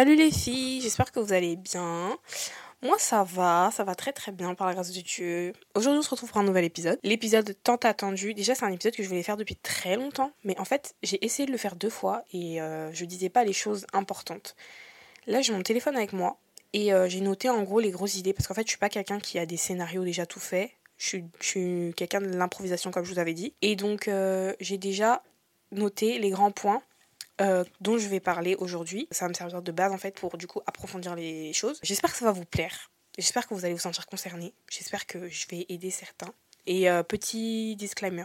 Salut les filles, j'espère que vous allez bien. Moi ça va, ça va très très bien par la grâce de Dieu. Aujourd'hui on se retrouve pour un nouvel épisode. L'épisode tant attendu, déjà c'est un épisode que je voulais faire depuis très longtemps, mais en fait j'ai essayé de le faire deux fois et euh, je disais pas les choses importantes. Là j'ai mon téléphone avec moi et euh, j'ai noté en gros les grosses idées parce qu'en fait je suis pas quelqu'un qui a des scénarios déjà tout faits. Je suis, quelqu'un de l'improvisation comme je vous avais dit. Et donc euh, j'ai déjà noté les grands points euh, dont je vais parler aujourd'hui. Ça va me servir de base en fait pour du coup approfondir les choses. J'espère que ça va vous plaire. J'espère que vous allez vous sentir concerné. J'espère que je vais aider certains. Et euh, petit disclaimer.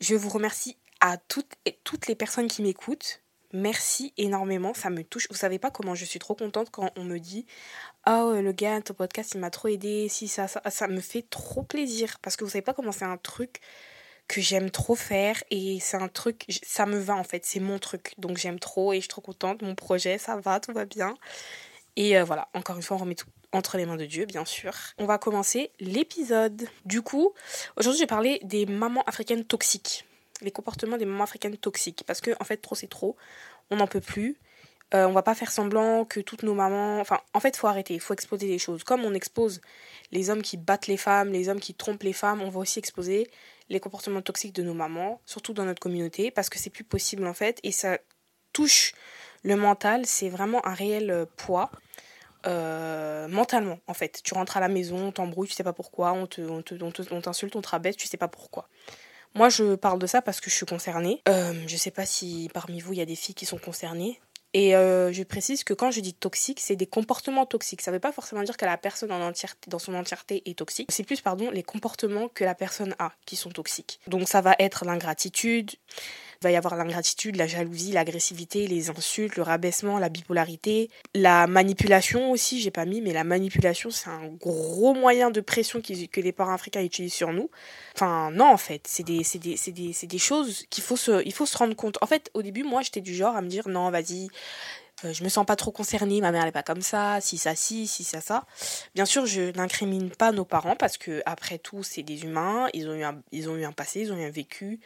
Je vous remercie à toutes, et toutes les personnes qui m'écoutent. Merci énormément, ça me touche. Vous savez pas comment je suis trop contente quand on me dit Oh, le gars, ton podcast, il m'a trop aidé. Si, ça, ça, ça me fait trop plaisir. Parce que vous savez pas comment c'est un truc que j'aime trop faire et c'est un truc, ça me va en fait, c'est mon truc. Donc j'aime trop et je suis trop contente, mon projet, ça va, tout va bien. Et euh, voilà, encore une fois, on remet tout entre les mains de Dieu, bien sûr. On va commencer l'épisode. Du coup, aujourd'hui, je vais parler des mamans africaines toxiques. Les comportements des mamans africaines toxiques. Parce que, en fait, trop, c'est trop. On n'en peut plus. Euh, on va pas faire semblant que toutes nos mamans. Enfin, en fait, faut arrêter. Il faut exposer les choses. Comme on expose les hommes qui battent les femmes, les hommes qui trompent les femmes, on va aussi exposer les comportements toxiques de nos mamans, surtout dans notre communauté, parce que c'est plus possible en fait, et ça touche le mental, c'est vraiment un réel euh, poids. Euh, mentalement en fait. Tu rentres à la maison on t'embrouille tu sais pas pourquoi on te on on t'insulte on te rabaisse tu sais pas pourquoi. Moi je parle de ça parce que je suis concernée. Euh, je sais pas si parmi vous il y a des filles qui sont concernées et euh, je précise que quand je dis toxique, c'est des comportements toxiques. Ça ne veut pas forcément dire que la personne dans son entièreté est toxique. C'est plus, les comportements que la personne a qui sont toxiques. Donc ça va être l'ingratitude, il va y avoir l'ingratitude, la jalousie, l'agressivité, les insultes, le rabaissement, la bipolarité, la manipulation aussi, j'ai pas mis, mais la manipulation, c'est un gros moyen de pression que les parents africains utilisent sur nous. Enfin, non, en fait, c'est des, des, des, des, choses qu'il faut se, faut se rendre compte. En fait, au début, moi, j'étais du genre à me dire, non, vas-y, euh, je me sens pas trop concernée, ma mère elle est pas comme ça, si ça si, si ça ça. Bien sûr, je n'incrimine pas nos parents parce que après tout, c'est des humains, ils ont eu un, ils ont eu un passé, ils ont eu un vécu,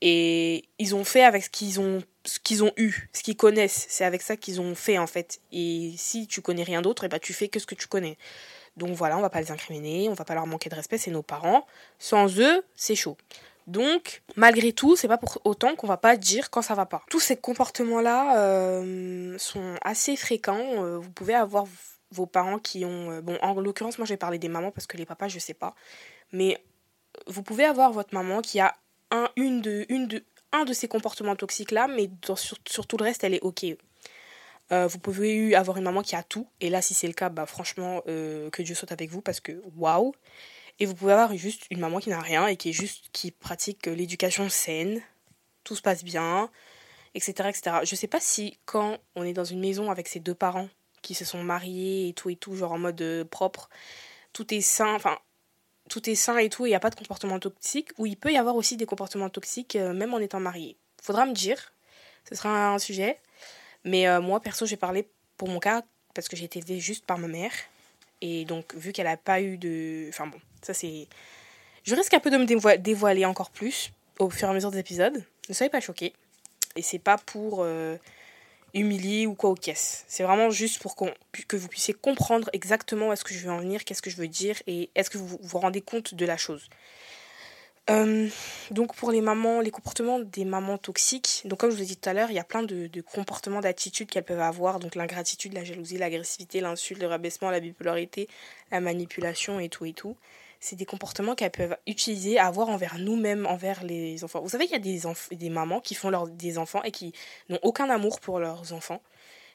et ils ont fait avec ce qu'ils ont ce qu'ils ont eu, ce qu'ils connaissent, c'est avec ça qu'ils ont fait en fait. Et si tu connais rien d'autre, et eh ben tu fais que ce que tu connais. Donc voilà, on va pas les incriminer, on va pas leur manquer de respect, c'est nos parents. Sans eux, c'est chaud. Donc, malgré tout, c'est pas pour autant qu'on va pas dire quand ça va pas. Tous ces comportements-là euh, sont assez fréquents. Euh, vous pouvez avoir vos parents qui ont. Euh, bon, en l'occurrence, moi, je vais parler des mamans parce que les papas, je sais pas. Mais vous pouvez avoir votre maman qui a un, une de, une de, un de ces comportements toxiques-là, mais sur, tout le reste, elle est OK. Euh, vous pouvez avoir une maman qui a tout, et là, si c'est le cas, bah, franchement, euh, que Dieu soit avec vous, parce que waouh! Et vous pouvez avoir juste une maman qui n'a rien et qui est juste qui pratique l'éducation saine, tout se passe bien, etc., etc. Je sais pas si quand on est dans une maison avec ses deux parents qui se sont mariés et tout et tout, genre en mode euh, propre, tout est sain, enfin tout est sain et tout, il n'y a pas de comportement toxique, ou il peut y avoir aussi des comportements toxiques euh, même en étant marié. Faudra me dire, ce sera un sujet. Mais euh, moi, perso, j'ai parlé pour mon cas parce que j'ai été élevée juste par ma mère. Et donc, vu qu'elle n'a pas eu de. Enfin bon, ça c'est. Je risque un peu de me dévoiler encore plus au fur et à mesure des épisodes. Ne soyez pas choqués. Et c'est pas pour. Euh, humilier ou quoi aux caisses. C'est vraiment juste pour que vous puissiez comprendre exactement où est-ce que je veux en venir, qu'est-ce que je veux dire et est-ce que vous vous rendez compte de la chose. Donc pour les mamans, les comportements des mamans toxiques, donc comme je vous ai dit tout à l'heure, il y a plein de comportements, d'attitudes qu'elles peuvent avoir, donc l'ingratitude, la jalousie, l'agressivité, l'insulte, le rabaissement, la bipolarité, la manipulation et tout et tout c'est des comportements qu'elles peuvent utiliser, avoir envers nous-mêmes, envers les enfants. Vous savez, il y a des, des mamans qui font des enfants et qui n'ont aucun amour pour leurs enfants.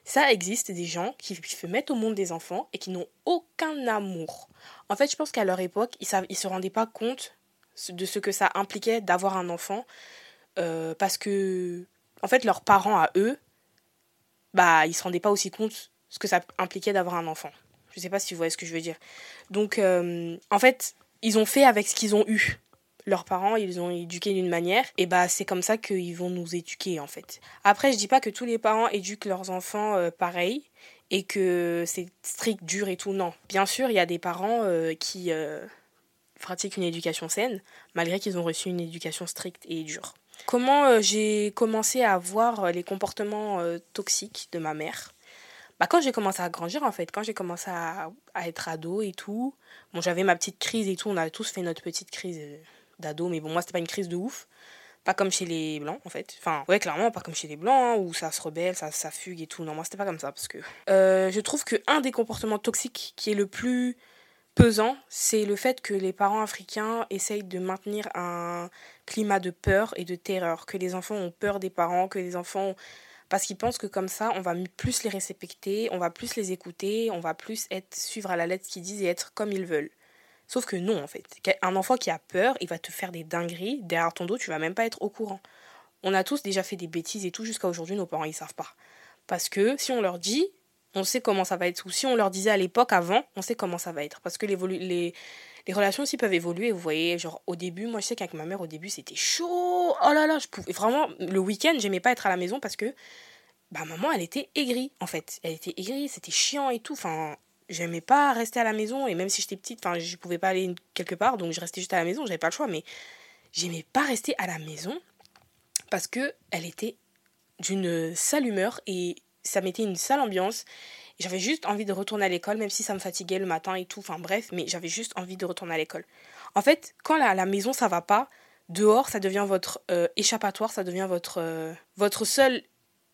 Ça existe des gens qui, mettent au monde des enfants et qui n'ont aucun amour. En fait, je pense qu'à leur époque, ils ne se rendaient pas compte de ce que ça impliquait d'avoir un enfant euh, parce que, en fait, leurs parents à eux, bah, ils se rendaient pas aussi compte ce que ça impliquait d'avoir un enfant. Je sais pas si vous voyez ce que je veux dire. Donc, euh, en fait, ils ont fait avec ce qu'ils ont eu. Leurs parents, ils ont éduqué d'une manière, et bah c'est comme ça qu'ils vont nous éduquer en fait. Après, je dis pas que tous les parents éduquent leurs enfants euh, pareil et que c'est strict, dur et tout. Non, bien sûr, il y a des parents euh, qui pratiquent une éducation saine, malgré qu'ils ont reçu une éducation stricte et dure. Comment j'ai commencé à voir les comportements toxiques de ma mère? Bah, quand j'ai commencé à grandir, en fait, quand j'ai commencé à, être ado et tout, bon, j'avais ma petite crise et tout, on a tous fait notre petite crise euh, d'ado, mais bon, moi, c'était pas une crise de ouf. Pas comme chez les blancs, en fait. Enfin, ouais, clairement, pas comme chez les blancs, hein, où ça se rebelle, ça, ça fugue et tout. Non, moi, c'était pas comme ça, parce que euh, je trouve que un des comportements toxiques qui est le plus pesant, c'est le fait que les parents africains essayent de maintenir un climat de peur et de terreur, que les enfants ont peur des parents, que les enfants parce qu'ils pensent que comme ça, on va plus les respecter, on va plus les écouter, on va plus être suivre à la lettre ce qu'ils disent et être comme ils veulent. Sauf que non, en fait. Un enfant qui a peur, il va te faire des dingueries. Derrière ton dos, tu vas même pas être au courant. On a tous déjà fait des bêtises et tout, jusqu'à aujourd'hui, nos parents, ils savent pas. Parce que si on leur dit, on sait comment ça va être. Ou si on leur disait à l'époque, avant, on sait comment ça va être. Parce que les, les, les relations aussi peuvent évoluer. Vous voyez, genre au début, moi je sais qu'avec ma mère, au début, c'était chaud. Oh là là, je pouvais vraiment, le week-end, j'aimais pas être à la maison parce que bah, maman, elle était aigrie en fait. Elle était aigrie, c'était chiant et tout. Enfin, j'aimais pas rester à la maison et même si j'étais petite, enfin, je pouvais pas aller quelque part donc je restais juste à la maison, j'avais pas le choix. Mais j'aimais pas rester à la maison parce que elle était d'une sale humeur et ça mettait une sale ambiance j'avais juste envie de retourner à l'école, même si ça me fatiguait le matin et tout. Enfin bref, mais j'avais juste envie de retourner à l'école. En fait, quand la, la maison ça va pas, dehors ça devient votre euh, échappatoire, ça devient votre, euh, votre seul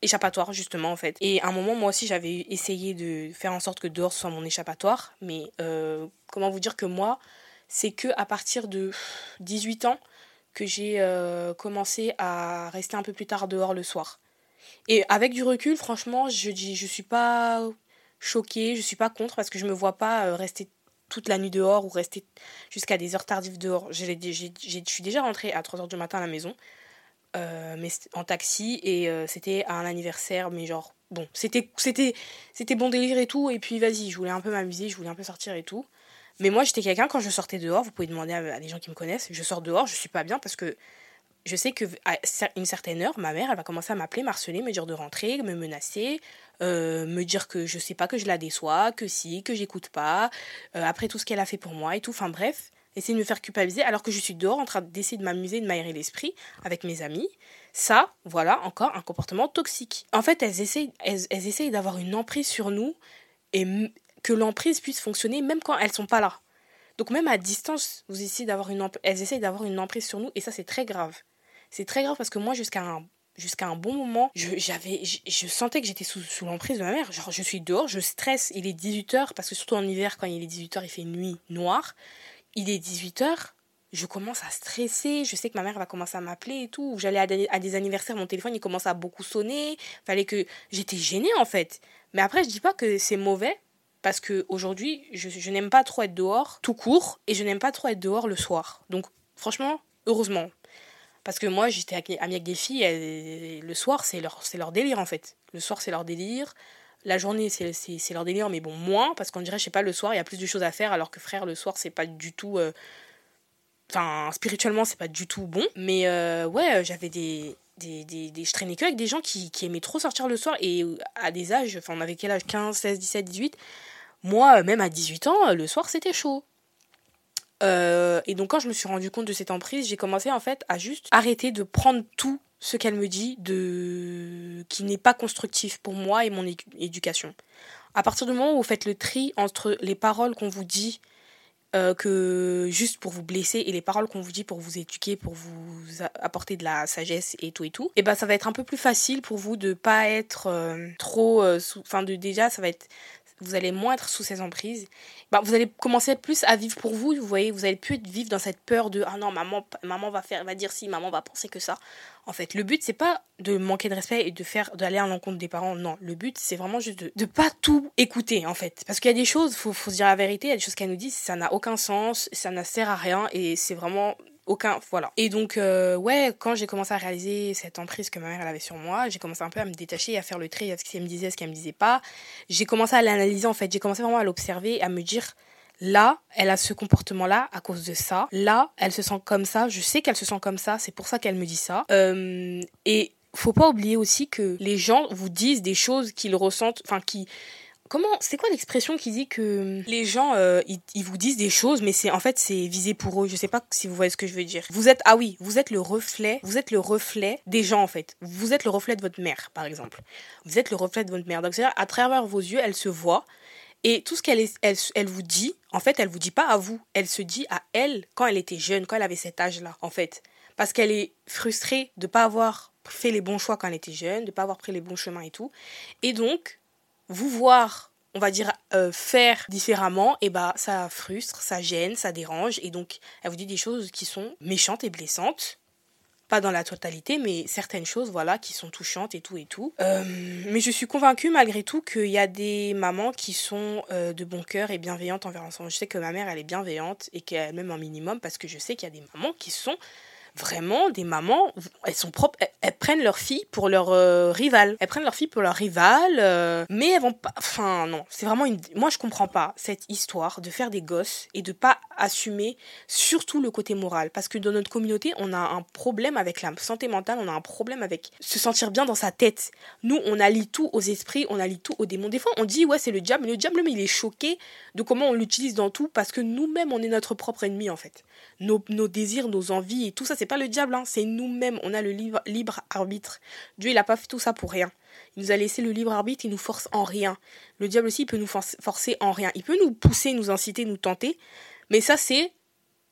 échappatoire justement en fait. Et à un moment moi aussi j'avais essayé de faire en sorte que dehors soit mon échappatoire, mais euh, comment vous dire que moi c'est que à partir de 18 ans que j'ai commencé à rester un peu plus tard dehors le soir. Et avec du recul, franchement, je dis, je suis pas choquée, je suis pas contre parce que je me vois pas euh, rester toute la nuit dehors ou rester jusqu'à des heures tardives dehors. Je suis déjà rentrée à 3h du matin à la maison, euh, mais en taxi, et euh, c'était à un anniversaire, mais genre, bon, c'était bon délire et tout, et puis vas-y, je voulais un peu m'amuser, je voulais un peu sortir et tout. Mais moi, j'étais quelqu'un, quand je sortais dehors, vous pouvez demander à, à, des gens qui me connaissent, je sors dehors, je suis pas bien parce que je sais qu'à une certaine heure, ma mère, elle va commencer à m'appeler, marceler, me dire de rentrer, me menacer, euh, me dire que je sais pas, que je la déçois, que si, que j'écoute pas, euh, après tout ce qu'elle a fait pour moi et tout. Enfin bref, essayer de me faire culpabiliser alors que je suis dehors en train d'essayer de m'amuser, de m'aérer l'esprit avec mes amis. Ça, voilà, encore un comportement toxique. En fait, elles essayent, elles, essayent d'avoir une emprise sur nous et que l'emprise puisse fonctionner même quand elles sont pas là. Donc même à distance, elles essayent d'avoir une emprise sur nous et ça c'est très grave. C'est très grave parce que moi, jusqu'à un, jusqu'à un bon moment, je, j'avais, je, sentais que j'étais sous, sous l'emprise de ma mère. Genre, je suis dehors, je stresse, il est 18h, parce que surtout en hiver, quand il est 18h, il fait nuit noire. Il est 18h, je commence à stresser, je sais que ma mère va commencer à m'appeler et tout. J'allais à des, à des anniversaires, mon téléphone il commence à beaucoup sonner. Fallait que j'étais gênée en fait. Mais après je dis pas que c'est mauvais parce que aujourd'hui je, je n'aime pas trop être dehors tout court et je n'aime pas trop être dehors le soir. Donc franchement, heureusement parce que moi, j'étais amie avec des filles, et le soir, c'est leur, délire en fait. Le soir, c'est leur délire. La journée, c'est leur délire, mais bon, moins, parce qu'on dirait, je sais pas, le soir, il y a plus de choses à faire, alors que frère, le soir, c'est pas du tout. Euh, enfin, spirituellement, c'est pas du tout bon. Mais euh, ouais, j'avais des, des, des, des, Je traînais que avec des gens qui, qui aimaient trop sortir le soir, et à des âges, enfin, on avait quel âge? 15, 16, 17, 18. Moi, même à 18 ans, le soir, c'était chaud. Euh, et donc quand je me suis rendu compte de cette emprise, j'ai commencé en fait à juste arrêter de prendre tout ce qu'elle me dit de qui n'est pas constructif pour moi et mon éducation. À partir du moment où vous faites le tri entre les paroles qu'on vous dit euh, que juste pour vous blesser et les paroles qu'on vous dit pour vous éduquer, pour vous apporter de la sagesse et tout et tout, et ben ça va être un peu plus facile pour vous de pas être euh, trop, enfin déjà ça va être vous allez moins être sous ces emprises. Bah, vous allez commencer plus à vivre pour vous, vous voyez, vous allez plus vivre dans cette peur de ah non, maman maman va faire va dire si, maman va penser que ça. En fait, le but c'est pas de manquer de respect et de faire d'aller à l'encontre des parents, non, le but c'est vraiment juste de, de pas tout écouter en fait, parce qu'il y a des choses, faut faut se dire la vérité, il y a des choses qu'elle nous dit, ça n'a aucun sens, ça ne sert à rien et c'est vraiment aucun voilà. Et donc euh, ouais quand j'ai commencé à réaliser cette emprise que ma mère elle avait sur moi j'ai commencé un peu à me détacher à faire le trait à ce qu'elle me disait ce qu'elle me disait pas. J'ai commencé à l'analyser en fait. J'ai commencé vraiment à l'observer à me dire là elle a ce comportement là à cause de ça. Là elle se sent comme ça. Je sais qu'elle se sent comme ça. C'est pour ça qu'elle me dit ça. Euh, et faut pas oublier aussi que les gens vous disent des choses qu'ils ressentent enfin qui comment c'est quoi l'expression qui dit que les gens euh, ils, vous disent des choses mais c'est en fait c'est visé pour eux. Je sais pas si vous voyez ce que je veux dire. Vous êtes ah oui vous êtes le reflet vous êtes le reflet des gens en fait. Vous êtes le reflet de votre mère par exemple. Vous êtes le reflet de votre mère. Donc c'est à travers vos yeux elle se voit. Et tout ce qu'elle elle, elle vous dit en fait elle vous dit pas à vous. Elle se dit à elle quand elle était jeune quand elle avait cet âge là en fait. Parce qu'elle est frustrée de pas avoir fait les bons choix quand elle était jeune de pas avoir pris les bons chemins et tout. Et donc vous voir, on va dire, euh, faire différemment, et eh bah ça frustre, ça gêne, ça dérange, et donc elle vous dit des choses qui sont méchantes et blessantes. Pas dans la totalité, mais certaines choses, voilà, qui sont touchantes et tout et tout. Euh, mais je suis convaincue malgré tout qu'il y a des mamans qui sont euh, de bon cœur et bienveillantes envers l'enfant. Je sais que ma mère, elle est bienveillante et qu'elle même un minimum parce que je sais qu'il y a des mamans qui sont vraiment des mamans, elles sont propres, elles, prennent leur fille pour leur euh, rival. Elles prennent leur fille pour leur rival, euh, mais elles vont pas. Enfin non, c'est vraiment une. Moi je comprends pas cette histoire de faire des gosses et de pas assumer surtout le côté moral, parce que dans notre communauté on a un problème avec la santé mentale, on a un problème avec se sentir bien dans sa tête. Nous on allie tout aux esprits, on allie tout aux démons. Des fois on dit ouais c'est le diable, mais le diable mais il est choqué de comment on l'utilise dans tout, parce que nous-mêmes on est notre propre ennemi en fait. Nos, nos désirs, nos envies et tout ça c'est pas le diable, hein, c'est nous-mêmes. On a le libre, arbitre. Dieu, il n'a pas fait tout ça pour rien. Il nous a laissé le libre arbitre, il nous force en rien. Le diable aussi, il peut nous forcer en rien. Il peut nous pousser, nous inciter, nous tenter. Mais ça, c'est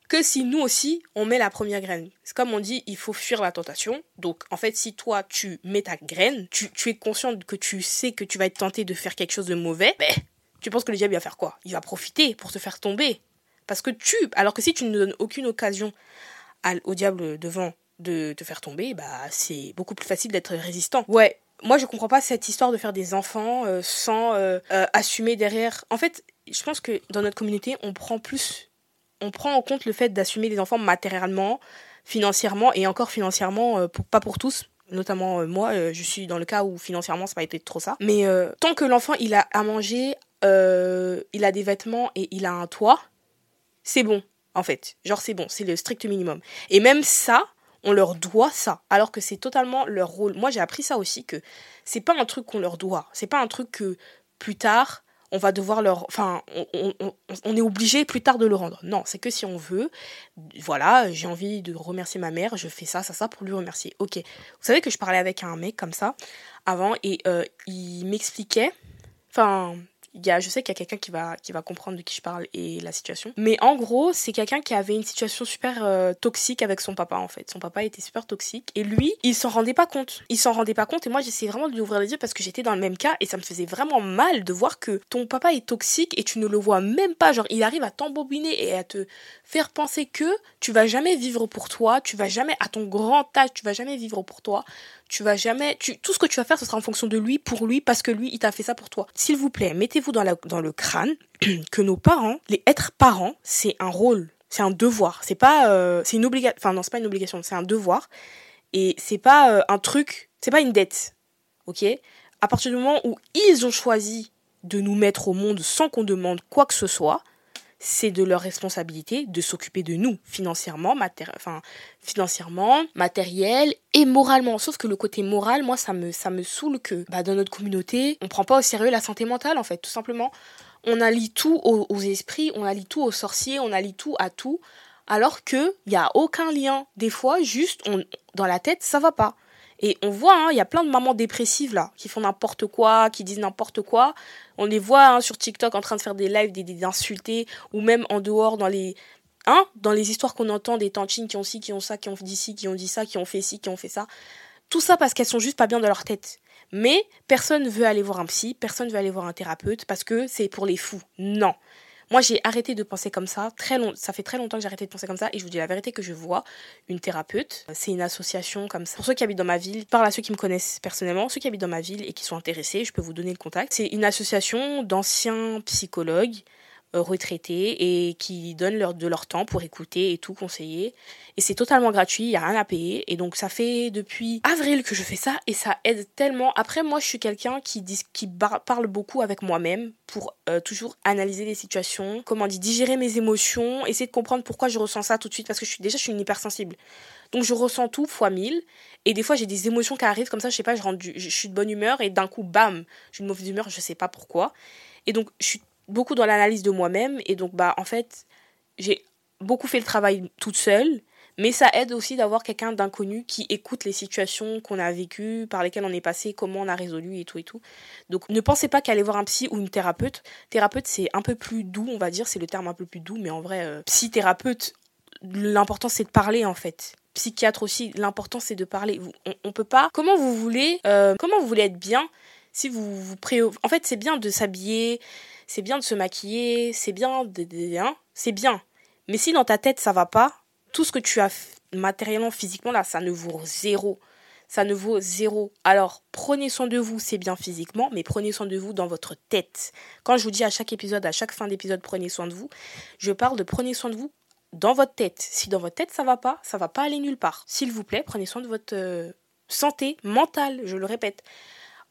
que si nous aussi, on met la première graine. C'est comme on dit, il faut fuir la tentation. Donc, en fait, si toi, tu mets ta graine, tu, es conscient que tu sais que tu vas être tenté de faire quelque chose de mauvais, ben, tu penses que le diable va faire quoi? Il va profiter pour te faire tomber. Parce que tu, alors que si tu ne donnes aucune occasion au diable devant de te faire tomber, bah c'est beaucoup plus facile d'être résistant. Ouais, moi je comprends pas cette histoire de faire des enfants euh, sans euh, euh, assumer derrière. En fait, je pense que dans notre communauté, on prend plus, on prend en compte le fait d'assumer des enfants matériellement, financièrement et encore financièrement, pour, pas pour tous. Notamment moi, je suis dans le cas où financièrement ça n'a pas été trop ça. Mais tant que l'enfant il a à manger, il a des vêtements et il a un toit, c'est bon en fait. Genre, c'est bon, c'est le strict minimum. Et même ça, on leur doit ça, alors que c'est totalement leur rôle. Moi, j'ai appris ça aussi, que c'est pas un truc qu'on leur doit. C'est pas un truc que plus tard, on va devoir leur. Enfin, on, est obligé plus tard de le rendre. Non, c'est que si on veut, voilà, j'ai envie de remercier ma mère, je fais ça, ça, ça pour lui remercier. Ok. Vous savez que je parlais avec un mec comme ça avant et euh, il m'expliquait. Enfin, je sais qu'il y a quelqu'un qui va, qui va comprendre de qui je parle et la situation. Mais en gros, c'est quelqu'un qui avait une situation super euh, toxique avec son papa, en fait. Son papa était super toxique. Et lui, il s'en rendait pas compte. Il s'en rendait pas compte. Et moi, j'essayais vraiment de lui ouvrir les yeux parce que j'étais dans le même cas. Et ça me faisait vraiment mal de voir que ton papa est toxique et tu ne le vois même pas. Genre, il arrive à t'embobiner et à te faire penser que tu vas jamais vivre pour toi. Tu vas jamais, à ton grand âge, tu vas jamais vivre pour toi tu vas jamais, tu, tout ce que tu vas faire, ce sera en fonction de lui, pour lui, parce que lui, il t'a fait ça pour toi. S'il vous plaît, mettez-vous dans, le crâne que nos parents, les être parents, c'est un rôle, c'est un devoir. C'est pas, euh, c'est une obligation, enfin non, c'est pas une obligation, c'est un devoir. Et c'est pas euh, un truc, c'est pas une dette. Ok? À partir du moment où ils ont choisi de nous mettre au monde sans qu'on demande quoi que ce soit, c'est de leur responsabilité de s'occuper de nous financièrement, enfin, financièrement, matériel et moralement. Sauf que le côté moral, moi, ça me, ça me saoule que bah, dans notre communauté, on prend pas au sérieux la santé mentale, en fait, tout simplement. On allie tout aux, esprits, on allie tout aux sorciers, on allie tout à tout, alors qu'il n'y a aucun lien. Des fois, juste, dans la tête, ça va pas. Et on voit, hein, il y a plein de mamans dépressives là, qui font n'importe quoi, qui disent n'importe quoi. On les voit hein, sur TikTok en train de faire des lives, des, d'insulter, ou même en dehors dans les, hein, dans les histoires qu'on entend des tantines qui ont ci, qui ont ça, qui ont dit ci, qui ont dit ça, qui ont fait ci, qui ont fait ça. Tout ça parce qu'elles sont juste pas bien dans leur tête. Mais personne ne veut aller voir un psy, personne ne veut aller voir un thérapeute parce que c'est pour les fous. Non. Moi, j'ai arrêté de penser comme ça. Très long, ça fait très longtemps que j'ai arrêté de penser comme ça. Et je vous dis la vérité que je vois une thérapeute. C'est une association comme ça. Pour ceux qui habitent dans ma ville, par à ceux qui me connaissent personnellement, ceux qui habitent dans ma ville et qui sont intéressés, je peux vous donner le contact. C'est une association d'anciens psychologues retraités et qui donnent leur, de leur temps pour écouter et tout conseiller. Et c'est totalement gratuit, il n'y a rien à payer. Et donc ça fait depuis avril que je fais ça et ça aide tellement. Après, moi, je suis quelqu'un qui, qui parle beaucoup avec moi-même pour euh, toujours analyser les situations, comment dire, digérer mes émotions, essayer de comprendre pourquoi je ressens ça tout de suite parce que je suis déjà je suis une hypersensible. Donc je ressens tout fois mille et des fois j'ai des émotions qui arrivent comme ça, je sais pas, je, je suis de bonne humeur et d'un coup bam, suis de mauvaise humeur, je sais pas pourquoi. Et donc je suis beaucoup dans l'analyse de moi-même et donc bah en fait j'ai beaucoup fait le travail toute seule mais ça aide aussi d'avoir quelqu'un d'inconnu qui écoute les situations qu'on a vécues, par lesquelles on est passé, comment on a résolu et tout et tout. Donc ne pensez pas qu'aller voir un psy ou une thérapeute, thérapeute c'est un peu plus doux, on va dire, c'est le terme un peu plus doux, mais en vrai, euh, psy-thérapeute, l'important c'est de parler en fait. Psychiatre aussi, l'important c'est de parler. On, on, peut pas. Comment vous voulez, euh, comment vous voulez être bien si vous vous pré... En fait, c'est bien de s'habiller, c'est bien de se maquiller, c'est bien hein, c'est bien. Mais si dans ta tête ça va pas, tout ce que tu as matériellement, physiquement là, ça ne vaut zéro. Ça ne vaut zéro. Alors, prenez soin de vous, c'est bien physiquement, mais prenez soin de vous dans votre tête. Quand je vous dis à chaque épisode, à chaque fin d'épisode, prenez soin de vous, je parle de prenez soin de vous dans votre tête. Si dans votre tête ça va pas, ça va pas aller nulle part. S'il vous plaît, prenez soin de votre euh, santé mentale, je le répète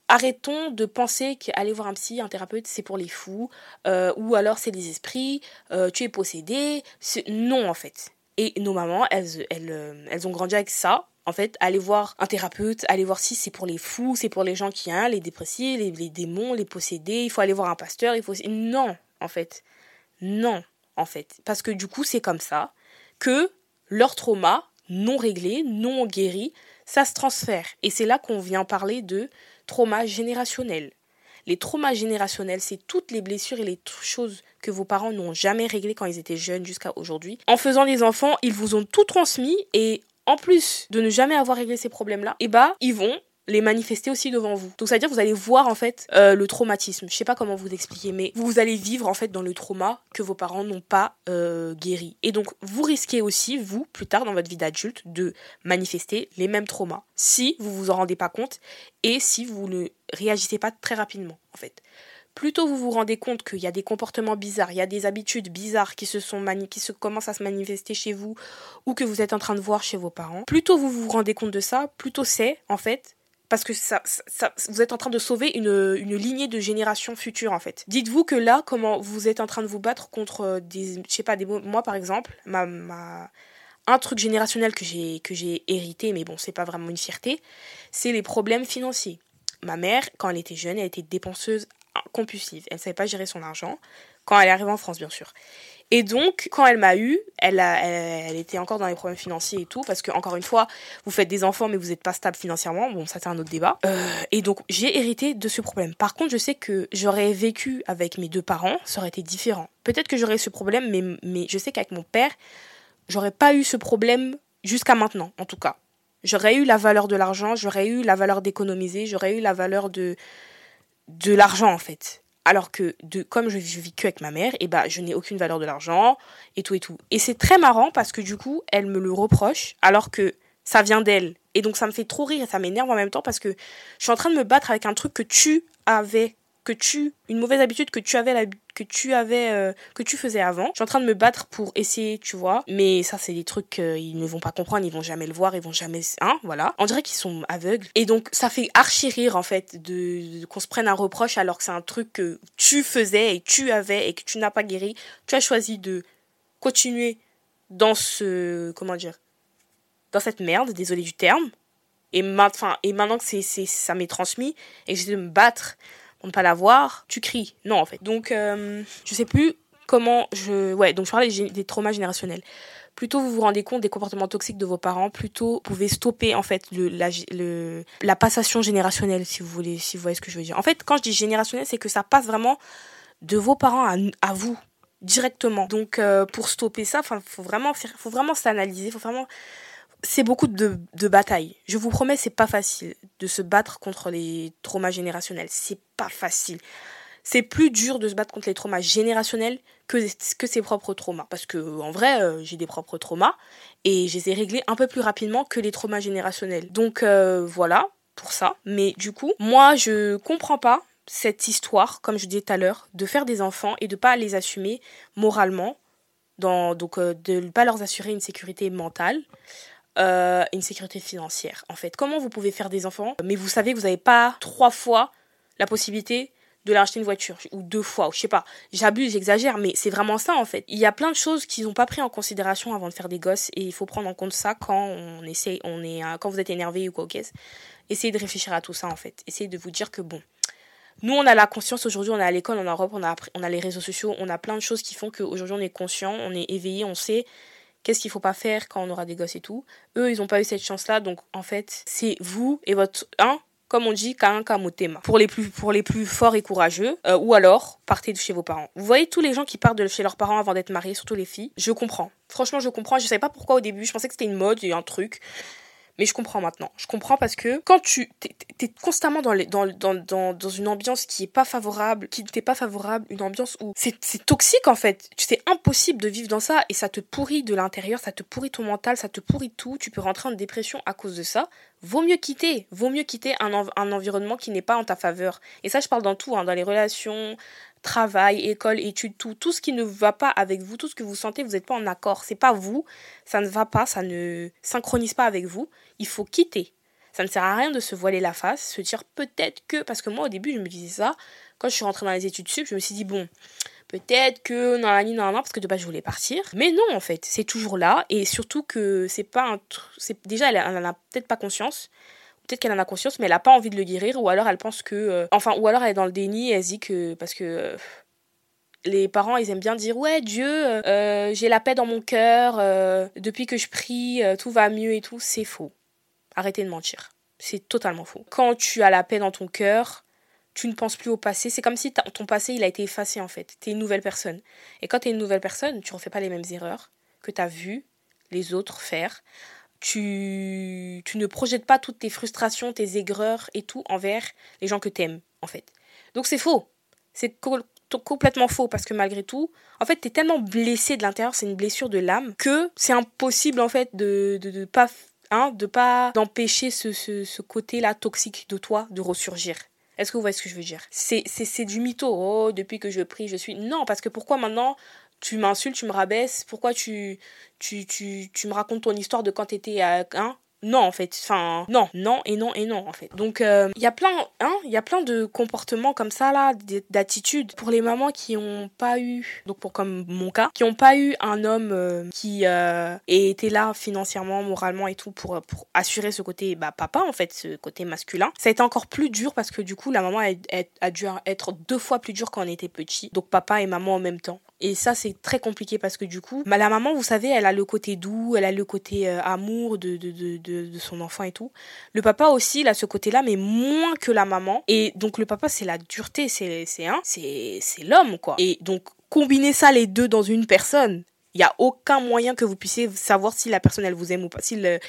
arrêtons de penser qu'aller voir un psy, un thérapeute, c'est pour les fous, euh, ou alors c'est des esprits, euh, tu es possédé. Non, en fait. Et nos mamans, elles, elles, euh, elles ont grandi avec ça. En fait, aller voir un thérapeute, aller voir si c'est pour les fous, c'est pour les gens qui ont les dépressifs, les, les, démons, les possédés, il faut aller voir un pasteur, il faut... Non, en fait. Non, en fait. Parce que du coup, c'est comme ça que leur trauma, non réglé, non guéri, ça se transfère. Et c'est là qu'on vient parler de trauma générationnel. Les traumas générationnels, c'est toutes les blessures et les choses que vos parents n'ont jamais réglées quand ils étaient jeunes jusqu'à aujourd'hui. En faisant des enfants, ils vous ont tout transmis et en plus de ne jamais avoir réglé ces problèmes-là, eh bah, ils vont les manifester aussi devant vous. Donc ça veut dire que vous allez voir en fait euh, le traumatisme. Je sais pas comment vous expliquer, mais vous allez vivre en fait dans le trauma que vos parents n'ont pas euh, guéri. Et donc vous risquez aussi vous plus tard dans votre vie d'adulte de manifester les mêmes traumas si vous vous en rendez pas compte et si vous ne réagissez pas très rapidement en fait. Plutôt vous vous rendez compte qu'il y a des comportements bizarres, il y a des habitudes bizarres qui se sont qui se commencent à se manifester chez vous ou que vous êtes en train de voir chez vos parents. Plutôt vous vous rendez compte de ça, plutôt c'est en fait parce que ça, vous êtes en train de sauver une, une lignée de générations futures en fait. Dites-vous que là, comment vous êtes en train de vous battre contre euh, des, je sais pas, des moi par exemple, ma, ma un truc générationnel que j'ai hérité, mais bon, c'est pas vraiment une fierté, c'est les problèmes financiers. Ma mère, quand elle était jeune, elle était dépenseuse compulsive. Elle ne savait pas gérer son argent. Quand elle est arrivée en France, bien sûr. Et donc, quand elle m'a eu, elle, était encore dans les problèmes financiers et tout, parce que, encore une fois, vous faites des enfants, mais vous n'êtes pas stable financièrement. Bon, ça, c'est un autre débat. Euh, et donc, j'ai hérité de ce problème. Par contre, je sais que j'aurais vécu avec mes deux parents, ça aurait été différent. Peut-être que j'aurais eu ce problème, mais, mais je sais qu'avec mon père, j'aurais pas eu ce problème jusqu'à maintenant, en tout cas. J'aurais eu la valeur de l'argent, j'aurais eu la valeur d'économiser, j'aurais eu la valeur de, de l'argent, en fait alors que comme je, vis que avec ma mère et eh bah je n'ai aucune valeur de l'argent et tout et tout. Et c'est très marrant parce que du coup elle me le reproche alors que ça vient d'elle. Et donc ça me fait trop rire et ça m'énerve en même temps parce que je suis en train de me battre avec un truc que tu avais que tu une mauvaise habitude que tu avais que tu avais euh, que tu faisais avant. Je suis en train de me battre pour essayer, tu vois, mais ça c'est des trucs qu'ils ne vont pas comprendre, ils vont jamais le voir, ils vont jamais hein, voilà. On dirait qu'ils sont aveugles et donc ça fait archi rire en fait de, qu'on se prenne un reproche alors que c'est un truc que tu faisais et tu avais et que tu n'as pas guéri. Tu as choisi de continuer dans ce comment dire dans cette merde, désolé du terme. Et, enfin, et maintenant que c'est, ça m'est transmis et que j'ai de me battre ne pas l'avoir, tu cries. Non, en fait. Donc, euh, je sais plus comment je. Ouais, donc je parlais des traumas générationnels. Plutôt vous vous rendez compte des comportements toxiques de vos parents, plutôt vous pouvez stopper en fait le, la, la passation générationnelle, si vous voulez, si vous voyez ce que je veux dire. En fait, quand je dis générationnel, c'est que ça passe vraiment de vos parents à, à vous directement. Donc, euh, pour stopper ça, enfin, faut vraiment faire, faut vraiment s'analyser, faut vraiment c'est beaucoup de, de batailles. Je vous promets, c'est pas facile de se battre contre les traumas générationnels. C'est pas facile. C'est plus dur de se battre contre les traumas générationnels que, que ses propres traumas. Parce que, en vrai, euh, j'ai des propres traumas et je les ai réglés un peu plus rapidement que les traumas générationnels. Donc, euh, voilà, pour ça. Mais du coup, moi, je comprends pas cette histoire, comme je disais tout à l'heure, de faire des enfants et de pas les assumer moralement, donc euh, de ne pas leur assurer une sécurité mentale, euh, une sécurité financière. En fait, comment vous pouvez faire des enfants, mais vous savez que vous n'avez pas trois fois la possibilité de leur acheter une voiture ou deux fois ou je sais pas. J'abuse j'exagère mais c'est vraiment ça en fait. Il y a plein de choses qu'ils n'ont pas pris en considération avant de faire des gosses et il faut prendre en compte ça quand on essaie on est quand vous êtes énervé ou quoi ok? Essayez de réfléchir à tout ça en fait. Essayez de vous dire que bon nous, on a la conscience aujourd'hui, on est à l'école en Europe, on a les réseaux sociaux, on a plein de choses qui font qu'aujourd'hui on est conscient, on est éveillé, on sait qu'est-ce qu'il faut pas faire quand on aura des gosses et tout. Eux, ils n'ont pas eu cette chance-là, donc en fait, c'est vous et votre. Hein, comme on dit, kamotema. Pour les plus, pour les plus forts et courageux, euh, ou alors, partez de chez vos parents. Vous voyez tous les gens qui partent de chez leurs parents avant d'être mariés, surtout les filles. Je comprends. Franchement, je comprends. Je savais pas pourquoi au début. Je pensais que c'était une mode et un truc. Mais je comprends maintenant. Je comprends parce que quand tu es, constamment dans, dans, dans, dans, dans, une ambiance qui est pas favorable, qui pas favorable, une ambiance où c'est toxique en fait. C'est impossible de vivre dans ça et ça te pourrit de l'intérieur, ça te pourrit ton mental, ça te pourrit tout. Tu peux rentrer en dépression à cause de ça. Vaut mieux quitter. Vaut mieux quitter un, un environnement qui n'est pas en ta faveur. Et ça, je parle dans tout, hein, dans les relations, travail, école, études, tout, tout ce qui ne va pas avec vous, tout ce que vous sentez, vous n'êtes pas en accord, c'est pas vous, ça ne va pas, ça ne synchronise pas avec vous, il faut quitter. Ça ne sert à rien de se voiler la face, se dire peut-être que, parce que moi au début je me disais ça, quand je suis rentrée dans les études sup, je me suis dit bon, peut-être que non, non, non, parce que de base je voulais partir. Mais non, en fait, c'est toujours là, et surtout que c'est pas un c'est déjà elle, elle en a peut-être pas conscience, peut-être qu'elle en a conscience, mais elle n'a pas envie de le guérir, ou alors elle pense que. Euh, enfin, ou alors elle est dans le déni, elle dit que. Parce que. Euh, les parents, ils aiment bien dire Ouais, Dieu, euh, j'ai la paix dans mon cœur, depuis que je prie, tout va mieux et tout. C'est faux. Arrêtez de mentir. C'est totalement faux. Quand tu as la paix dans ton cœur, tu ne penses plus au passé. C'est comme si ton passé, il a été effacé en fait. Tu es une nouvelle personne. Et quand tu es une nouvelle personne, tu ne refais pas les mêmes erreurs que tu as vu les autres faire tu, tu ne projettes pas toutes tes frustrations, tes aigreurs et tout envers les gens que t'aimes, en fait. Donc c'est faux. C'est complètement faux parce que malgré tout, en fait, t'es tellement blessé de l'intérieur, c'est une blessure de l'âme, que c'est impossible, en fait, de, de, pas, hein, de pas, d'empêcher ce, ce, ce côté-là toxique de toi de ressurgir. Est-ce que vous voyez ce que je veux dire? C'est du mytho. Oh, depuis que je prie, je suis. Non, parce que pourquoi maintenant tu m'insultes, tu me rabaisses, pourquoi tu, tu, tu, tu me racontes ton histoire de quand t'étais à... Hein? Non en fait enfin non non et non et non en fait. Donc il euh, y a plein hein il y a plein de comportements comme ça là d'attitudes pour les mamans qui ont pas eu donc pour comme mon cas qui ont pas eu un homme euh, qui euh, était là financièrement moralement et tout pour pour assurer ce côté bah papa en fait ce côté masculin. Ça a été encore plus dur parce que du coup la maman a, a dû être deux fois plus dure quand on était petit. Donc papa et maman en même temps et ça, c'est très compliqué parce que du coup, bah, la maman, vous savez, elle a le côté doux, elle a le côté euh, amour de, de, de, de, son enfant et tout. Le papa aussi, il a ce côté-là, mais moins que la maman. Et donc, le papa, c'est la dureté, c'est hein, c'est l'homme, quoi. Et donc, combiner ça les deux dans une personne, il n'y a aucun moyen que vous puissiez savoir si la personne, elle vous aime ou pas, si le,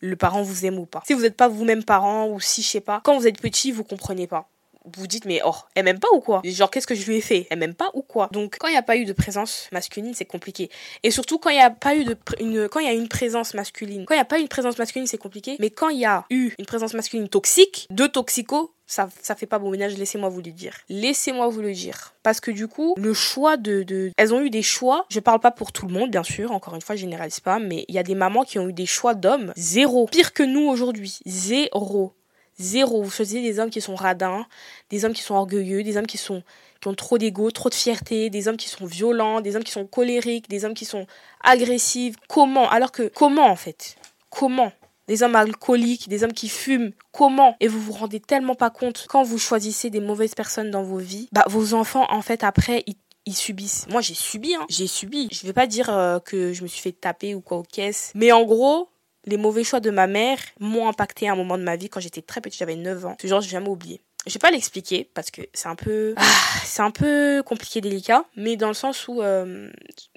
le parent vous aime ou pas. Si vous n'êtes pas vous-même parent ou si, je sais pas, quand vous êtes petit, vous comprenez pas vous dites mais oh elle m'aime pas ou quoi? Genre qu'est-ce que je lui ai fait? Elle m'aime pas ou quoi? Donc quand il n'y a pas eu de présence masculine c'est compliqué et surtout quand il n'y a pas eu de une quand il y a une présence masculine quand il n'y a pas une présence masculine c'est compliqué mais quand il y a eu une présence masculine toxique deux toxicos ça, ça fait pas bon ménage, laissez-moi vous le dire. Laissez-moi vous le dire. Parce que du coup, le choix de, de, Elles ont eu des choix, je parle pas pour tout le monde, bien sûr, encore une fois, je généralise pas, mais il y a des mamans qui ont eu des choix d'hommes. Zéro. Pire que nous aujourd'hui. Zéro. Zéro. Vous choisissez des hommes qui sont radins, des hommes qui sont orgueilleux, des hommes qui sont qui ont trop d'ego, trop de fierté, des hommes qui sont violents, des hommes qui sont colériques, des hommes qui sont agressifs. Comment? Alors que comment en fait? Comment? Des hommes alcooliques, des hommes qui fument, comment? Et vous vous rendez tellement pas compte quand vous choisissez des mauvaises personnes dans vos vies, bah vos enfants en fait après ils subissent. Moi, j'ai subi, hein. J'ai subi. Je vais pas dire euh, que je me suis fait taper ou quoi aux caisses. Mais en gros, les mauvais choix de ma mère m'ont impacté à un moment de ma vie quand j'étais très petite, j'avais 9 ans. Ce genre, je vais jamais oublier. Je vais pas l'expliquer parce que c'est un peu ah, c'est un peu compliqué délicat, mais dans le sens où euh,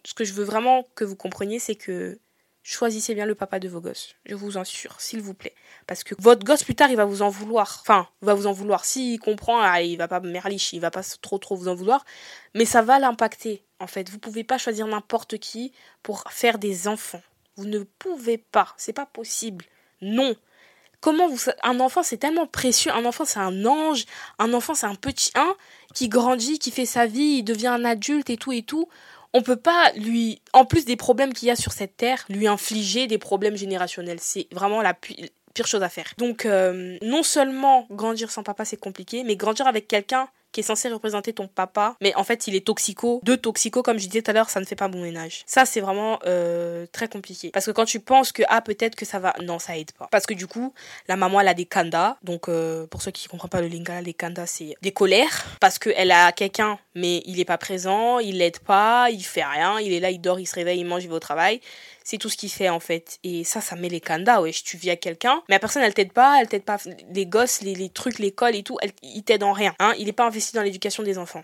ce que je veux vraiment que vous compreniez c'est que choisissez bien le papa de vos gosses. Je vous en assure, s'il vous plaît. Parce que votre gosse, plus tard, il va vous en vouloir. Enfin, il va vous en vouloir. S'il comprend, ah, il va pas merliche, il va pas trop trop vous en vouloir. Mais ça va l'impacter, en fait. Vous pouvez pas choisir n'importe qui pour faire des enfants. Vous ne pouvez pas. C'est pas possible. Non. Comment vous un enfant c'est tellement précieux, un enfant c'est un ange, un enfant c'est un petit un qui grandit, qui fait sa vie, il devient un adulte et tout et tout. On peut pas lui en plus des problèmes qu'il y a sur cette terre, lui infliger des problèmes générationnels. C'est vraiment la pire chose à faire. Donc euh, non seulement grandir sans papa c'est compliqué, mais grandir avec quelqu'un qui est censé représenter ton papa, mais en fait il est toxico. De toxico, comme je disais tout à l'heure, ça ne fait pas bon ménage. Ça, c'est vraiment euh, très compliqué. Parce que quand tu penses que, ah, peut-être que ça va. Non, ça aide pas. Parce que du coup, la maman, elle a des kandas. Donc, euh, pour ceux qui ne comprennent pas le lingala, les kandas, c'est des colères. Parce qu'elle a quelqu'un, mais il n'est pas présent, il l'aide pas, il fait rien, il est là, il dort, il se réveille, il mange, il va au travail. C'est tout ce qu'il fait en fait. Et ça, ça met les kandas, wesh. Tu vis à quelqu'un, mais la personne, elle t'aide pas, elle t'aide pas. Les gosses, les, les trucs, l'école et tout, elle, il t'aide en rien. Hein. Il n'est pas investi dans l'éducation des enfants.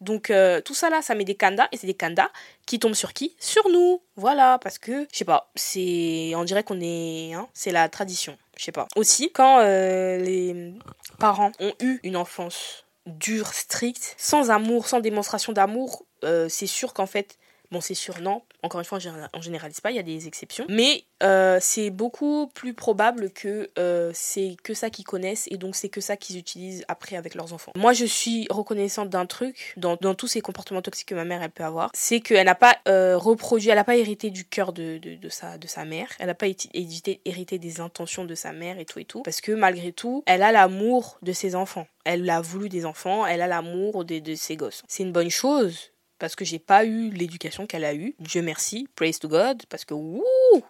Donc euh, tout ça là, ça met des kandas et c'est des kandas qui tombent sur qui? Sur nous. Voilà, parce que je sais pas, c'est on dirait qu'on est hein, c'est la tradition, je sais pas. Aussi quand euh, les parents ont eu une enfance dure, stricte, sans amour, sans démonstration d'amour, euh, c'est sûr qu'en fait Bon, c'est sûr, non. Encore une fois, on généralise pas, il y a des exceptions. Mais euh, c'est beaucoup plus probable que euh, c'est que ça qu'ils connaissent et donc c'est que ça qu'ils utilisent après avec leurs enfants. Moi, je suis reconnaissante d'un truc dans, tous ces comportements toxiques que ma mère elle peut avoir, c'est qu'elle n'a pas euh, reproduit, elle n'a pas hérité du cœur de, de, sa, de sa mère, elle n'a pas hérité, hérité des intentions de sa mère et tout et tout, parce que malgré tout, elle a l'amour de ses enfants. Elle a voulu des enfants, elle a l'amour de ses gosses. C'est une bonne chose, parce que j'ai pas eu l'éducation qu'elle a eue. Dieu merci, praise to God, parce que wouh,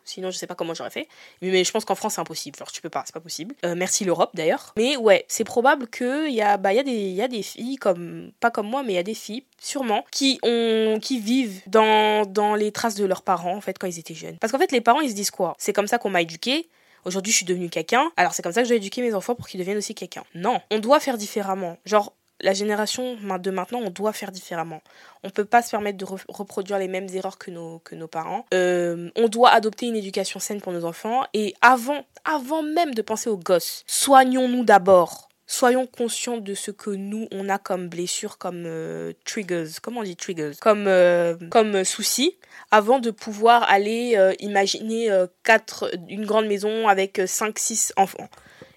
sinon je sais pas comment j'aurais fait. Mais, je pense qu'en France c'est impossible. Alors tu peux pas, c'est pas possible. Euh, merci l'Europe d'ailleurs. Mais ouais, c'est probable qu'il y a, bah, y, des, y a des filles comme, pas comme moi, mais il y a des filles, sûrement, qui ont, qui vivent dans, dans les traces de leurs parents en fait quand ils étaient jeunes. Parce qu'en fait les parents ils se disent quoi? C'est comme ça qu'on m'a éduqué. Aujourd'hui, je suis devenue quelqu'un. Alors, c'est comme ça que je dois éduquer mes enfants pour qu'ils deviennent aussi quelqu'un. Non, on doit faire différemment. Genre, la génération de maintenant, on doit faire différemment. On ne peut pas se permettre de reproduire les mêmes erreurs que nos, que nos parents. Euh, on doit adopter une éducation saine pour nos enfants. Et avant, avant même de penser aux gosses, soignons-nous d'abord. Soyons conscients de ce que nous, on a comme blessures, comme euh, triggers. Comment on dit triggers? Comme, euh, comme soucis, avant de pouvoir aller imaginer quatre, une grande maison avec 5-6 enfants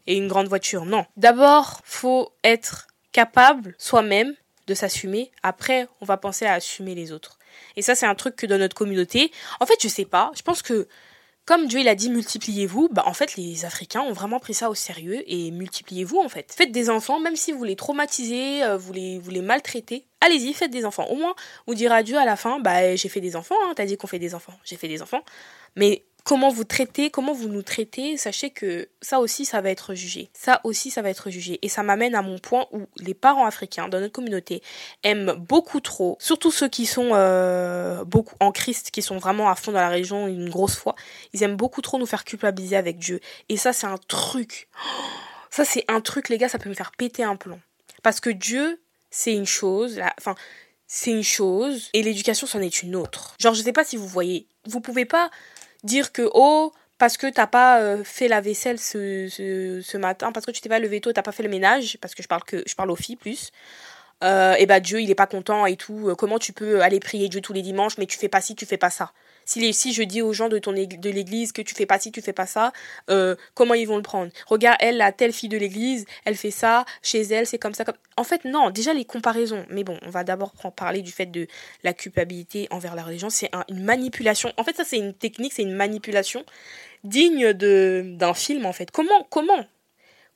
et une grande voiture. Non. D'abord, faut être capable soi-même de s'assumer. Après, on va penser à assumer les autres. Et ça, c'est un truc que dans notre communauté, en fait, je sais pas, je pense que comme Dieu il a dit multipliez-vous, bah en fait les Africains ont vraiment pris ça au sérieux et multipliez-vous en fait. Faites des enfants, même si vous les traumatisez, euh, vous les, vous les maltraitez, allez-y, faites des enfants. Au moins, vous direz Dieu à la fin, bah j'ai fait des enfants, hein, t'as dit qu'on fait des enfants, j'ai fait des enfants. Mais comment vous traitez, comment vous nous traitez, sachez que ça aussi, ça va être jugé. Ça aussi, ça va être jugé. Et ça m'amène à mon point où les parents africains dans notre communauté aiment beaucoup trop, surtout ceux qui sont euh, beaucoup en Christ, qui sont vraiment à fond dans la région une grosse foi, ils aiment beaucoup trop nous faire culpabiliser avec Dieu. Et ça, c'est un truc. Ça, c'est un truc, les gars, ça peut me faire péter un plomb. Parce que Dieu, c'est une chose, enfin, c'est une chose, et l'éducation, c'en est une autre. Genre, je sais pas si vous voyez, vous pouvez pas dire que oh parce que t'as pas euh, fait la vaisselle ce, ce, matin, parce que tu t'es pas levé tôt, t'as pas fait le ménage, parce que je parle que je parle aux filles plus. Euh, et bah Dieu il est pas content et tout. Comment tu peux aller prier Dieu tous les dimanches, mais tu fais pas ci, tu fais pas ça. Si, je dis aux gens de ton de l'église que tu fais pas ci, tu fais pas ça, euh, comment ils vont le prendre? Regarde, elle, la telle fille de l'église, elle fait ça, chez elle, c'est comme ça. En fait, non, déjà les comparaisons. Mais bon, on va d'abord parler du fait de la culpabilité envers la religion. C'est une manipulation. En fait, ça, c'est une technique, c'est une manipulation digne d'un film, en fait. Comment, comment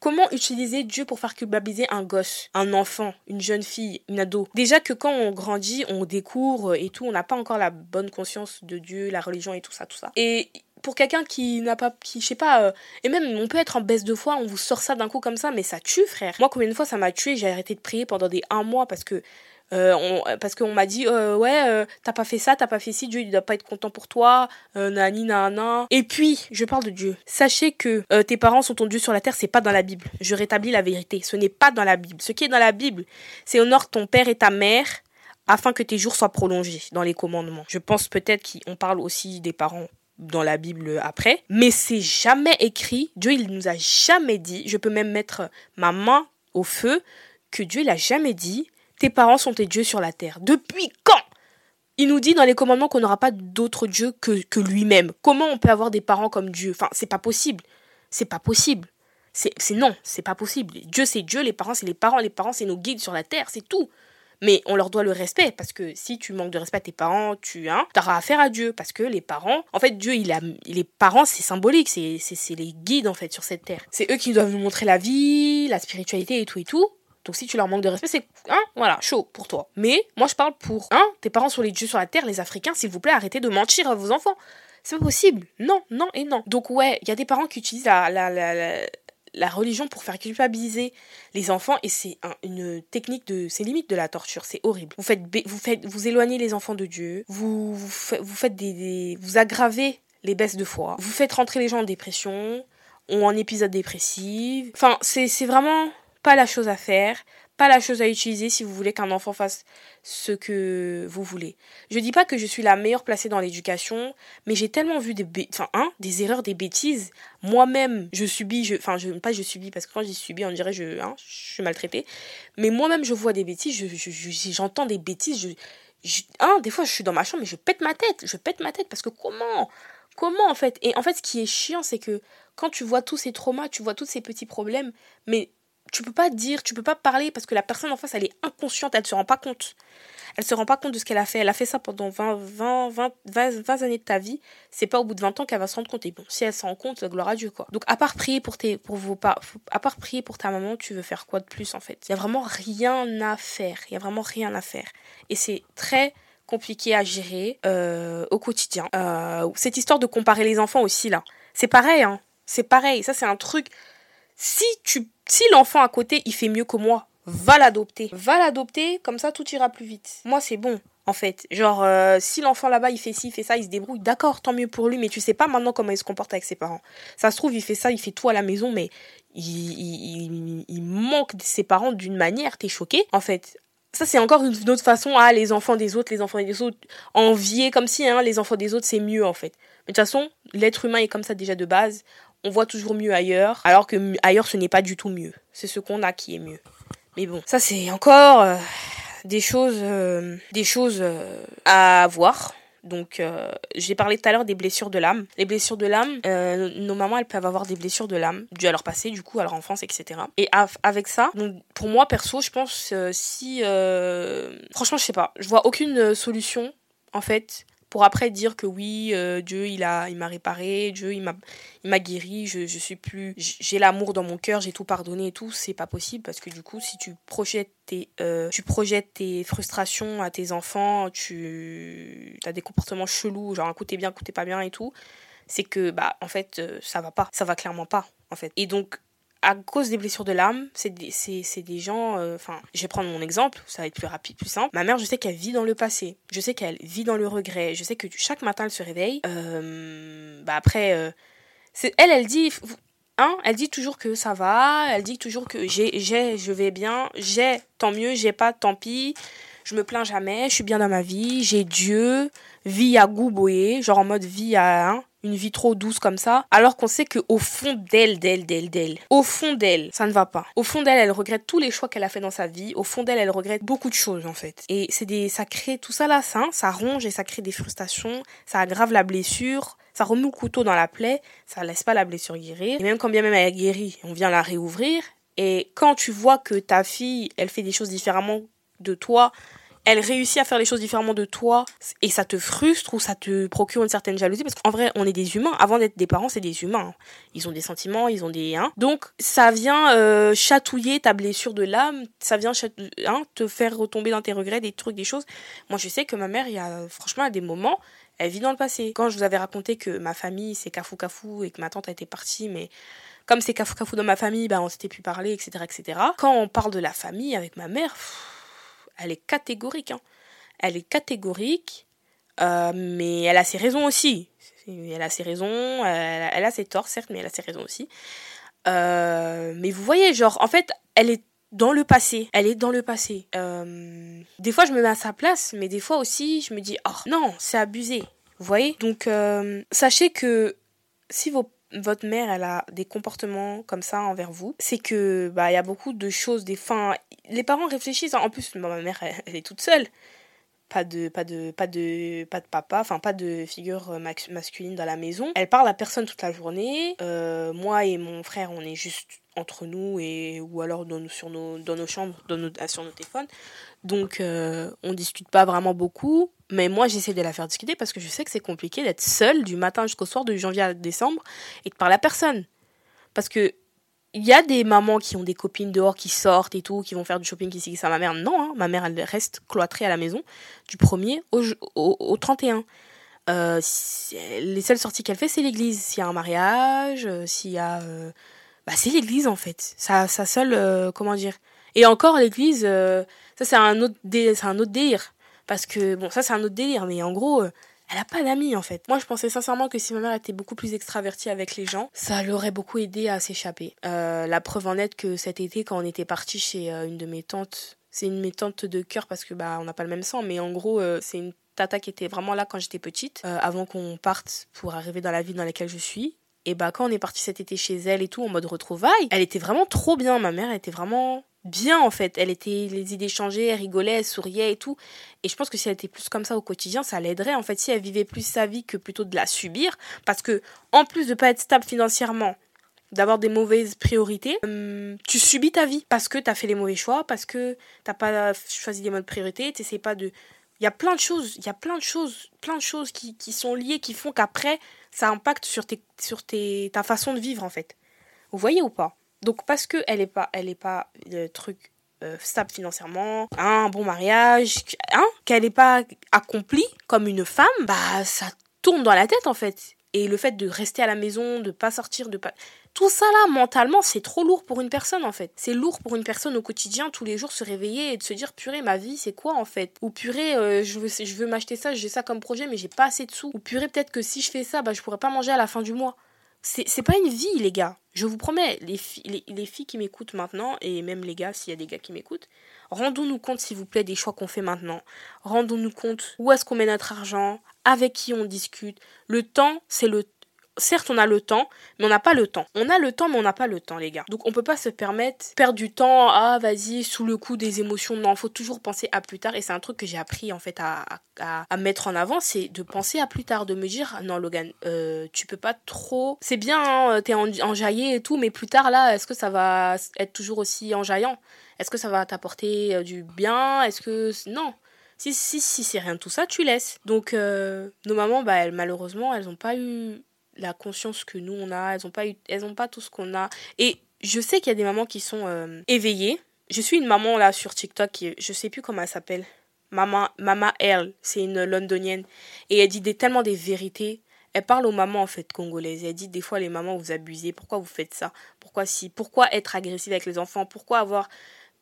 Comment utiliser Dieu pour faire culpabiliser un gosse, un enfant, une jeune fille, une ado? Déjà que quand on grandit, on découvre et tout, on n'a pas encore la bonne conscience de Dieu, la religion et tout ça, tout ça. Et pour quelqu'un qui n'a pas, qui, je sais pas, euh, et même on peut être en baisse de foi, on vous sort ça d'un coup comme ça, mais ça tue, frère. Moi, combien de fois ça m'a tué, j'ai arrêté de prier pendant des un mois parce que euh, on, parce qu'on m'a dit euh, ouais euh, t'as pas fait ça t'as pas fait ci Dieu il doit pas être content pour toi nani nana. Et puis je parle de Dieu. Sachez que tes parents sont ton Dieu sur la terre c'est pas dans la Bible. Je rétablis la vérité. Ce n'est pas dans la Bible. Ce qui est dans la Bible c'est honore ton père et ta mère afin que tes jours soient prolongés dans les commandements. Je pense peut-être qu'on parle aussi des parents dans la Bible après, mais c'est jamais écrit. Dieu, il nous a jamais dit. Je peux même mettre ma main au feu que Dieu, il a jamais dit tes parents sont tes dieux sur la terre. Depuis quand? Il nous dit dans les commandements qu'on n'aura pas d'autre Dieu que, que lui-même. Comment on peut avoir des parents comme Dieu? Enfin, c'est pas possible. C'est pas possible. C'est non, c'est pas possible. Dieu, c'est Dieu, les parents, c'est les parents, les parents, c'est nos guides sur la terre, c'est tout. Mais on leur doit le respect parce que si tu manques de respect à tes parents, tu hein, auras affaire à Dieu parce que les parents, en fait, Dieu, il a, les parents, c'est symbolique, c'est, c'est, les guides en fait sur cette terre. C'est eux qui doivent nous montrer la vie, la spiritualité et tout et tout. Donc si tu leur manques de respect, c'est hein, voilà, chaud pour toi. Mais moi je parle pour hein, tes parents sur les dieux sur la terre, les Africains, s'il vous plaît, arrêtez de mentir à vos enfants. C'est pas possible. Non, non et non. Donc ouais, il y a des parents qui utilisent la, la, la, la religion pour faire culpabiliser les enfants et c'est une technique de c'est limite de la torture c'est horrible vous faites vous faites vous éloignez les enfants de Dieu vous vous, faites, des, vous aggravez les baisses de foi vous faites rentrer les gens en dépression ou en épisode dépressif enfin c'est vraiment pas la chose à faire pas la chose à utiliser si vous voulez qu'un enfant fasse ce que vous voulez. Je dis pas que je suis la meilleure placée dans l'éducation, mais j'ai tellement vu des, enfin, hein, des erreurs, des bêtises. Moi-même, je subis, je, enfin, je, pas je subis, parce que quand j'ai subi, on dirait je, hein, je suis maltraitée. Mais moi-même, je vois des bêtises, j'entends je, des bêtises, hein, des fois, je suis dans ma chambre, mais je pète ma tête, je pète ma tête, parce que comment Comment en fait? Et en fait, ce qui est chiant, c'est que quand tu vois tous ces traumas, tu vois tous ces petits problèmes, mais tu peux pas dire, tu peux pas parler parce que la personne en face, elle est inconsciente, elle se rend pas compte. Elle se rend pas compte de ce qu'elle a fait. Elle a fait ça pendant 20, 20, 20, 20, années de ta vie. C'est pas au bout de 20 ans qu'elle va se rendre compte. Et bon, si elle se rend compte, gloire à Dieu, quoi. Donc, à part prier pour tes, pour vos pas, à part prier pour ta maman, tu veux faire quoi de plus, en fait? Il y a vraiment rien à faire. Il y a vraiment rien à faire. Et c'est très compliqué à gérer, euh, au quotidien. Euh, cette histoire de comparer les enfants aussi, là. C'est pareil, hein. C'est pareil. Ça, c'est un truc. Si tu si l'enfant à côté, il fait mieux que moi, va l'adopter. Va l'adopter, comme ça tout ira plus vite. Moi, c'est bon. En fait, genre, euh, si l'enfant là-bas il fait ci, il fait ça, il se débrouille, d'accord, tant mieux pour lui, mais tu sais pas maintenant comment il se comporte avec ses parents. Ça se trouve, il fait ça, il fait tout à la maison, mais il, il, manque ses parents d'une manière, t'es choqué. En fait, ça c'est encore une autre façon à ah, les enfants des autres, les enfants des autres, envier comme si hein, les enfants des autres c'est mieux en fait. Mais de toute façon, l'être humain est comme ça déjà de base on voit toujours mieux ailleurs, alors que ailleurs ce n'est pas du tout mieux. C'est ce qu'on a qui est mieux. Mais bon, ça c'est encore euh, des choses, euh, des choses euh, à voir. Donc, j'ai parlé tout à l'heure des blessures de l'âme. Les blessures de l'âme, nos mamans, elles peuvent avoir des blessures de l'âme dues à leur passé, du coup, à leur enfance, etc. Et avec ça, donc, pour moi, perso, je pense si... franchement, je sais pas. Je vois aucune solution, en fait, pour après dire que oui, euh, Dieu il a il m'a réparé, Dieu il m'a guéri, je, suis plus j'ai l'amour dans mon cœur, j'ai tout pardonné et tout, c'est pas possible parce que du coup si tu projettes tes euh, frustrations à tes enfants, tu as des comportements chelous, genre un coup bien, un coup pas bien et tout, c'est que bah en fait euh, ça va pas, ça va clairement pas en fait. Et donc à cause des blessures de l'âme, c'est des, des gens. Euh, enfin, je vais prendre mon exemple, ça va être plus rapide, plus simple. Ma mère, je sais qu'elle vit dans le passé. Je sais qu'elle vit dans le regret. Je sais que chaque matin, elle se réveille. Euh, bah après, euh, elle, elle dit. Hein, elle dit toujours que ça va, elle dit toujours que j'ai, j'ai, je vais bien, j'ai, tant mieux, j'ai pas, tant pis, je me plains jamais, je suis bien dans ma vie, j'ai Dieu, vie à goût genre en mode vie à, hein, une vie trop douce comme ça, alors qu'on sait que au fond d'elle, d'elle, d'elle, d'elle, au fond d'elle, ça ne va pas. Au fond d'elle, elle regrette tous les choix qu'elle a fait dans sa vie. Au fond d'elle, elle regrette beaucoup de choses en fait. Et c'est des, ça crée tout ça là, ça, ça ronge et ça crée des frustrations, ça aggrave la blessure. Ça remet le couteau dans la plaie, ça laisse pas la blessure guérir. Et même quand bien même elle est guérie, on vient la réouvrir. Et quand tu vois que ta fille, elle fait des choses différemment de toi, elle réussit à faire les choses différemment de toi et ça te frustre ou ça te procure une certaine jalousie parce qu'en vrai on est des humains. Avant d'être des parents c'est des humains. Ils ont des sentiments ils ont des hein. Donc ça vient euh, chatouiller ta blessure de l'âme ça vient hein, te faire retomber dans tes regrets des trucs des choses. Moi je sais que ma mère il y a franchement à des moments elle vit dans le passé. Quand je vous avais raconté que ma famille c'est cafou cafou et que ma tante a été partie mais comme c'est cafou cafou dans ma famille bah on s'était plus parler etc etc quand on parle de la famille avec ma mère elle est catégorique. Hein. Elle est catégorique, euh, mais elle a ses raisons aussi. Elle a ses raisons, elle, a ses torts, certes, mais elle a ses raisons aussi. Euh, mais vous voyez, genre, en fait, elle est dans le passé. Elle est dans le passé. Euh, des fois, je me mets à sa place, mais des fois aussi, je me dis, oh non, c'est abusé. Vous voyez? Donc, sachez que si vos votre mère elle a des comportements comme ça envers vous, c'est que bah il y a beaucoup de choses des les parents réfléchissent en plus ma mère elle, est toute seule. Pas de pas de pas de pas de papa, enfin pas de figure masculine dans la maison. Elle parle à personne toute la journée. Euh, moi et mon frère, on est juste entre nous et ou alors dans, sur nos, dans nos chambres, dans nos, sur nos téléphones. Donc euh, on discute pas vraiment beaucoup, mais moi j'essaie de la faire discuter parce que je sais que c'est compliqué d'être seule du matin jusqu'au soir de janvier à décembre et de parler à personne. Parce que il y a des mamans qui ont des copines dehors qui sortent et tout, qui vont faire du shopping ici, ça. Ma mère, non, hein. ma mère, elle reste cloîtrée à la maison du 1er au, au, au 31. Euh, les seules sorties qu'elle fait, c'est l'église. S'il y a un mariage, euh, s'il y a. Euh, bah, c'est l'église en fait. Sa, sa seule. comment dire Et encore, l'église, ça c'est un, autre un autre délire. Parce que, bon, ça c'est un autre délire, mais en gros elle a pas d'amis en fait. Moi je pensais sincèrement que si ma mère était beaucoup plus extravertie avec les gens, ça l'aurait beaucoup aidé à s'échapper. Euh, la preuve en est que cet été quand on était parti chez euh, une de mes tantes, c'est une de mes tantes de cœur parce que bah on n'a pas le même sang, mais en gros euh, c'est une tata qui était vraiment là quand j'étais petite, avant qu'on parte pour arriver dans la ville dans laquelle je suis. Et bah quand on est parti cet été chez elle et tout en mode retrouvailles, elle était vraiment trop bien. Ma mère était vraiment bien en fait. Elle était les idées changées, elle rigolait, elle souriait et tout. Et je pense que si elle était plus comme ça au quotidien, ça l'aiderait en fait si elle vivait plus sa vie que plutôt de la subir. Parce que en plus de pas être stable financièrement, d'avoir des mauvaises priorités, hum, tu subis ta vie parce que t'as fait les mauvais choix, parce que t'as pas choisi des modes priorités, t'essayes pas de. Il y a plein de choses, il y a plein de choses, plein de choses qui, qui sont liées, qui font qu'après ça impacte sur, tes, sur tes, ta façon de vivre en fait. Vous voyez ou pas? Donc parce que elle est pas, elle est pas le truc euh, stable financièrement, un bon mariage, hein, qu'elle n'est pas accomplie comme une femme, bah ça tourne dans la tête en fait. Et le fait de rester à la maison, de pas sortir, de pas tout ça là mentalement c'est trop lourd pour une personne en fait. C'est lourd pour une personne au quotidien tous les jours se réveiller et de se dire purée ma vie c'est quoi en fait? Ou purée euh, je veux je veux m'acheter ça j'ai ça comme projet mais j'ai pas assez de sous ou purée peut-être que si je fais ça bah je pourrais pas manger à la fin du mois. C'est pas une vie les gars. Je vous promets, les, les, filles qui m'écoutent maintenant, et même les gars, s'il y a des gars qui m'écoutent, rendons-nous compte, s'il vous plaît, des choix qu'on fait maintenant. Rendons-nous compte où est-ce qu'on met notre argent, avec qui on discute. Le temps, c'est le certes, on a le temps, mais on n'a pas le temps. On a le temps, mais on n'a pas le temps, les gars. Donc, on peut pas se permettre perdre du temps. Ah, vas-y, sous le coup des émotions. Non, faut toujours penser à plus tard. Et c'est un truc que j'ai appris, en fait, à, à, mettre en avant. C'est de penser à plus tard. De me dire, non, Logan, euh, tu peux pas trop. C'est bien, hein, t'es enjaillé et tout, mais plus tard, là, est-ce que ça va être toujours aussi enjaillant? Est-ce que ça va t'apporter euh, du bien? Est-ce que. Non. Si, si, si c'est rien de tout ça, tu laisses. Donc, euh, nos mamans, bah, elles, malheureusement, elles n'ont pas eu la conscience que nous on a, elles n'ont pas eu, elles pas tout ce qu'on a. Et je sais qu'il y a des mamans qui sont euh, éveillées. Je suis une maman là sur TikTok qui, je sais plus comment elle s'appelle. Maman, Mama Elle, c'est une londonienne et elle dit des, tellement des vérités. Elle parle aux mamans en fait congolaises. Elle dit des fois les mamans vous abusez, pourquoi vous faites ça? Pourquoi si Pourquoi être agressive avec les enfants? Pourquoi avoir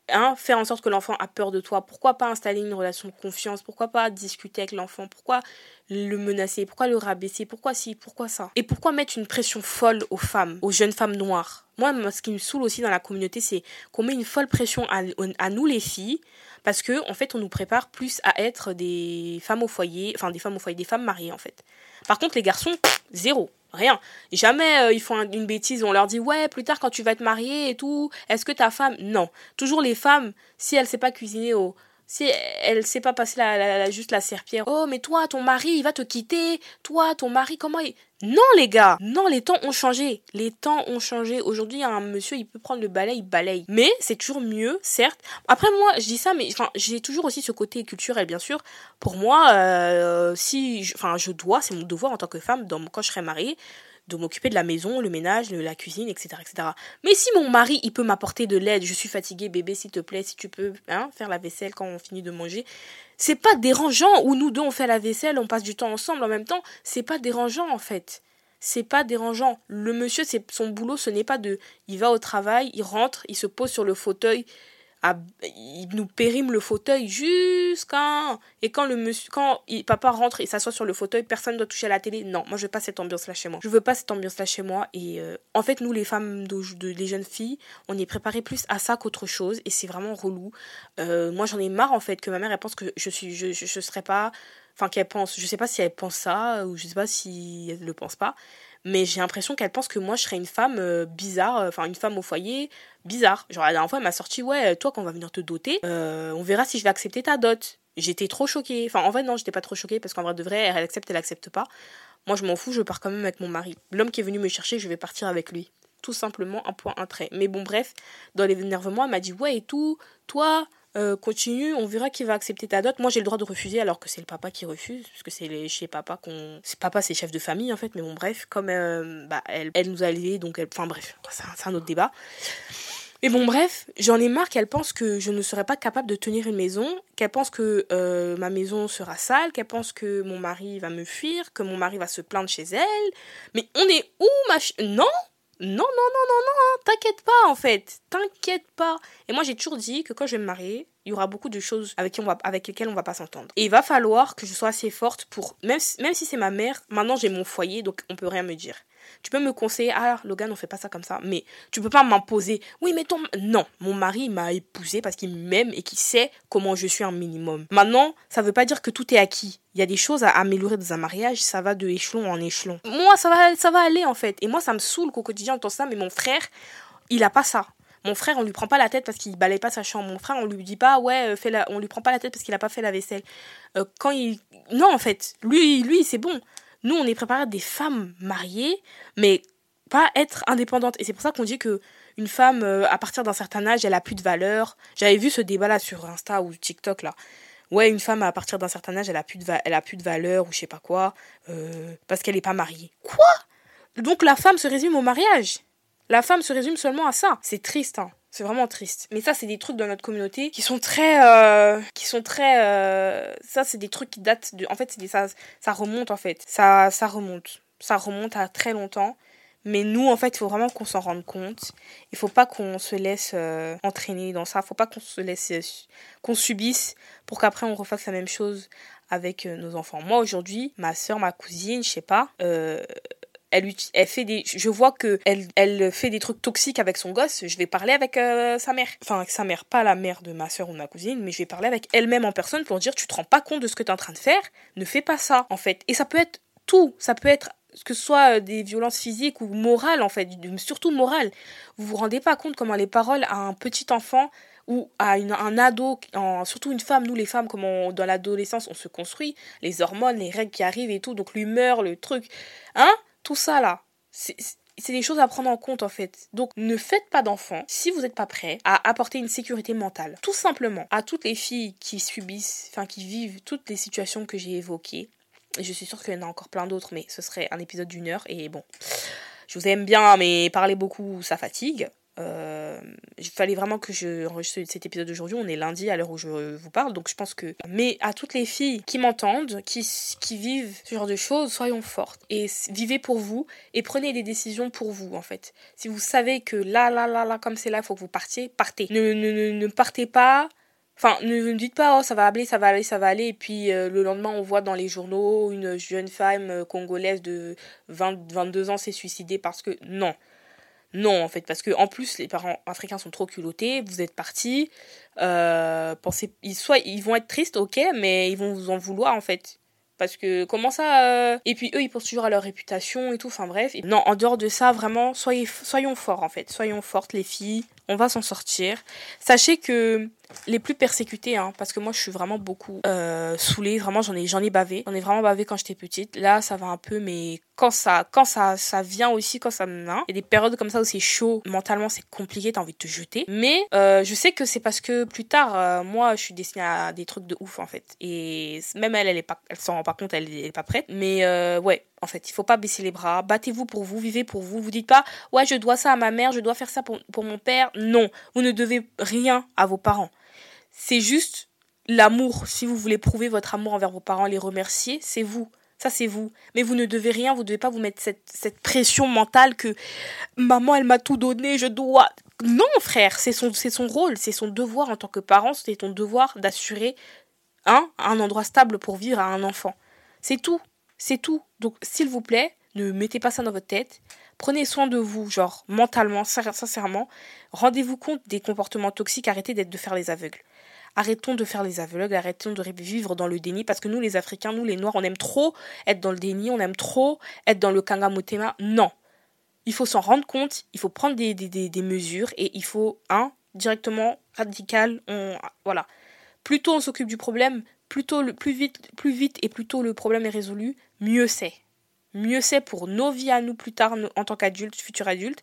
Hein, faire en sorte que l'enfant a peur de toi. Pourquoi pas installer une relation de confiance? Pourquoi pas discuter avec l'enfant? Pourquoi le menacer? Pourquoi le rabaisser? Pourquoi si Pourquoi ça? Et pourquoi mettre une pression folle aux femmes, aux jeunes femmes noires? Moi, ce qui me saoule aussi dans la communauté, c'est qu'on met une folle pression à, à, nous les filles, parce que en fait, on nous prépare plus à être des femmes au foyer, enfin des femmes au foyer, des femmes mariées en fait. Par contre, les garçons, zéro rien. Jamais euh, ils font une bêtise, on leur dit ouais, plus tard quand tu vas te marier et tout, est-ce que ta femme? Non. Toujours les femmes, si elle sait pas cuisiner au si elle sait pas passer la, juste la serpillère. Oh, mais toi, ton mari, il va te quitter. Toi, ton mari, comment il... Non, les gars. Non, les temps ont changé. Les temps ont changé. Aujourd'hui, un monsieur, il peut prendre le balai, il balaye. Mais c'est toujours mieux, certes. Après, moi, je dis ça, mais enfin, j'ai toujours aussi ce côté culturel, bien sûr. Pour moi, euh, si, enfin, je dois, c'est mon devoir en tant que femme, dans, quand je serai mariée, de m'occuper de la maison, le ménage, la cuisine, etc., etc. Mais si mon mari, il peut m'apporter de l'aide, je suis fatiguée, bébé, s'il te plaît, si tu peux hein, faire la vaisselle quand on finit de manger, c'est pas dérangeant. Ou nous deux, on fait la vaisselle, on passe du temps ensemble en même temps, c'est pas dérangeant en fait. C'est pas dérangeant. Le monsieur, c'est son boulot, ce n'est pas de, il va au travail, il rentre, il se pose sur le fauteuil, il nous périme le fauteuil jusqu'à et quand le monsieur quand papa rentre et s'assoit sur le fauteuil personne ne doit toucher à la télé. Non moi je veux pas cette ambiance là chez moi. Je veux pas cette ambiance là chez moi. Et euh, en fait nous les femmes les jeunes filles on est préparé plus à ça qu'autre chose. Et c'est vraiment relou. Euh, moi j'en ai marre en fait que ma mère elle pense que je suis je, serais pas enfin qu'elle pense. Je sais pas si elle pense ça ou je sais pas si elle le pense pas mais j'ai l'impression qu'elle pense que moi je serais une femme euh, bizarre, euh, enfin une femme au foyer bizarre. Genre la dernière fois elle m'a sorti ouais toi quand on va venir te doter, euh, on verra si je vais accepter ta dot. J'étais trop choquée. Enfin en vrai non j'étais pas trop choquée parce qu'en vrai de vrai elle accepte elle accepte pas. Moi je m'en fous je pars quand même avec mon mari. L'homme qui est venu me chercher je vais partir avec lui. tout simplement un point, un trait. Mais bon, bref, dans l'énervement, elle m'a dit Ouais, et tout, toi, euh, continue, on verra qui va accepter ta dot. Moi, j'ai le droit de refuser alors que c'est le papa qui refuse, parce que c'est chez papa qu'on. C'est papa, c'est chef de famille en fait, mais bon, bref, comme euh, bah, elle, elle nous a élevés, donc elle. Enfin, bref, c'est un autre débat. Mais bon, bref, j'en ai marre qu'elle pense que je ne serai pas capable de tenir une maison, qu'elle pense que euh, ma maison sera sale, qu'elle pense que mon mari va me fuir, que mon mari va se plaindre chez elle. Mais on est où, ma. Non non, non, non, non, non, t'inquiète pas en fait, t'inquiète pas. Et moi j'ai toujours dit que quand je vais me marier, il y aura beaucoup de choses avec, qui on va, avec lesquelles on va pas s'entendre. Et il va falloir que je sois assez forte pour, même, même si c'est ma mère, maintenant j'ai mon foyer, donc on peut rien me dire. Tu peux me conseiller, ah Logan, on fait pas ça comme ça, mais tu peux pas m'imposer. Oui, mais ton. Non, mon mari m'a épousé parce qu'il m'aime et qu'il sait comment je suis un minimum. Maintenant, ça veut pas dire que tout est acquis. Il y a des choses à améliorer dans un mariage, ça va de échelon en échelon. Moi, ça va, ça va aller en fait. Et moi, ça me saoule qu'au quotidien, on ça, mais mon frère, il a pas ça. Mon frère, on lui prend pas la tête parce qu'il balaye pas sa chambre. Mon frère, on lui dit pas, ouais, euh, fais la... on lui prend pas la tête parce qu'il a pas fait la vaisselle. Euh, quand il. Non, en fait, lui, lui, c'est bon. Nous, on est préparé des femmes mariées, mais pas être indépendantes. Et c'est pour ça qu'on dit que une femme, euh, à partir d'un certain âge, elle a plus de valeur. J'avais vu ce débat-là sur Insta ou TikTok, là. Ouais, une femme, à partir d'un certain âge, elle a plus de, elle a plus de valeur ou je sais pas quoi, euh, parce qu'elle n'est pas mariée. Quoi? Donc la femme se résume au mariage? La femme se résume seulement à ça? C'est triste, hein. C'est vraiment triste. Mais ça, c'est des trucs dans notre communauté qui sont très, euh, qui sont très, euh, ça, c'est des trucs qui datent de, en fait, ça, ça remonte en fait. Ça, ça remonte. Ça remonte à très longtemps. Mais nous, en fait, il faut vraiment qu'on s'en rende compte. Il faut pas qu'on se laisse euh, entraîner dans ça. Il faut pas qu'on se laisse, qu'on subisse pour qu'après on refasse la même chose avec nos enfants. Moi, aujourd'hui, ma soeur, ma cousine, je sais pas, elle, fait des, je vois que elle, fait des trucs toxiques avec son gosse, je vais parler avec euh, sa mère. Enfin, avec sa mère, pas la mère de ma soeur ou de ma cousine, mais je vais parler avec elle-même en personne pour dire tu te rends pas compte de ce que tu es en train de faire, ne fais pas ça, en fait. Et ça peut être tout, ça peut être que ce soit euh, des violences physiques ou morales en fait, surtout morales. Vous vous rendez pas compte comment les paroles à un petit enfant ou à un ado, surtout une femme, nous les femmes, comment dans l'adolescence on se construit, les hormones, les règles qui arrivent et tout, donc l'humeur, le truc, hein? Tout ça là, c'est des choses à prendre en compte en fait. Donc ne faites pas d'enfants si vous n'êtes pas prêt à apporter une sécurité mentale. Tout simplement à toutes les filles qui subissent, enfin qui vivent toutes les situations que j'ai évoquées. Et je suis sûre qu'il y en a encore plein d'autres, mais ce serait un épisode d'une heure. Et bon, je vous aime bien, mais parler beaucoup, ça fatigue. Euh, il fallait vraiment que je enregistre cet épisode d'aujourd'hui. On est lundi à l'heure où je vous parle, donc je pense que. Mais à toutes les filles qui m'entendent, qui, qui vivent ce genre de choses, soyons fortes et vivez pour vous et prenez des décisions pour vous en fait. Si vous savez que là, là, là, là, comme c'est là, il faut que vous partiez, partez. Ne, ne, ne, partez pas. Enfin, ne, dites pas, oh, ça va aller, ça va aller, ça va aller, et puis euh, le lendemain, on voit dans les journaux une jeune femme euh, congolaise de 20, 22 ans s'est suicidée parce que. Non. Non, en fait, parce que en plus, les parents africains sont trop culottés, vous êtes partis, euh, pensez, ils, ils vont être tristes, ok, mais ils vont vous en vouloir, en fait. Parce que comment ça euh, Et puis eux, ils pensent toujours à leur réputation et tout, enfin bref. Non, en dehors de ça, vraiment, soyez, soyons forts, en fait. Soyons fortes, les filles, on va s'en sortir. Sachez que les plus persécutés, hein, parce que moi je suis vraiment beaucoup euh, saoulée, vraiment j'en ai, j'en ai bavé, j'en ai vraiment bavé quand j'étais petite. Là ça va un peu, mais quand ça, quand ça, ça vient aussi, quand ça vient, il y a des périodes comme ça où c'est chaud, mentalement c'est compliqué, t'as envie de te jeter. Mais euh, je sais que c'est parce que plus tard, euh, moi je suis destinée à des trucs de ouf en fait. Et même elle, elle est pas, elle s'en rend pas compte, elle, est pas prête. Mais ouais, en fait, il faut pas baisser les bras, battez-vous pour vous, vivez pour vous. Vous dites pas, ouais, je dois ça à ma mère, je dois faire ça pour, pour mon père. Non, vous ne devez rien à vos parents. C'est juste l'amour. Si vous voulez prouver votre amour envers vos parents, les remercier, c'est vous. Ça, c'est vous. Mais vous ne devez rien, vous ne devez pas vous mettre cette, cette pression mentale que maman, elle m'a tout donné, je dois. Non, frère, c'est son, son rôle, c'est son devoir en tant que parent, c'est ton devoir d'assurer hein, un endroit stable pour vivre à un enfant. C'est tout. C'est tout. Donc, s'il vous plaît, ne mettez pas ça dans votre tête. Prenez soin de vous, genre mentalement, sincèrement. Rendez-vous compte des comportements toxiques. Arrêtez d'être de faire les aveugles. Arrêtons de faire les aveugles, arrêtons de vivre dans le déni parce que nous, les Africains, nous, les Noirs, on aime trop être dans le déni, on aime trop être dans le kangamotema. Non. Il faut s'en rendre compte, il faut prendre des, mesures et il faut, un, directement, radical, on, voilà. Plus tôt on s'occupe du problème, plus, plus, vite, plus vite et plus tôt le problème est résolu, mieux c'est. Mieux c'est pour nos vies à nous plus tard en tant qu'adultes, futurs adultes,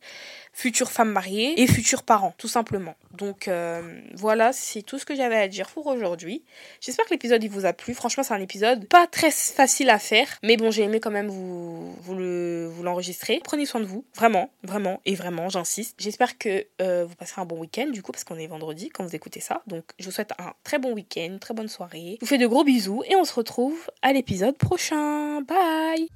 futures femmes mariées et futurs parents, tout simplement. Donc euh, voilà, c'est tout ce que j'avais à dire pour aujourd'hui. J'espère que l'épisode il vous a plu. Franchement, c'est un épisode pas très facile à faire, mais bon, j'ai aimé quand même vous vous le vous l'enregistrer. Prenez soin de vous, vraiment, vraiment et vraiment, j'insiste. J'espère que euh, vous passerez un bon week-end du coup parce qu'on est vendredi quand vous écoutez ça. Donc je vous souhaite un très bon week-end, très bonne soirée. Je vous fais de gros bisous et on se retrouve à l'épisode prochain. Bye.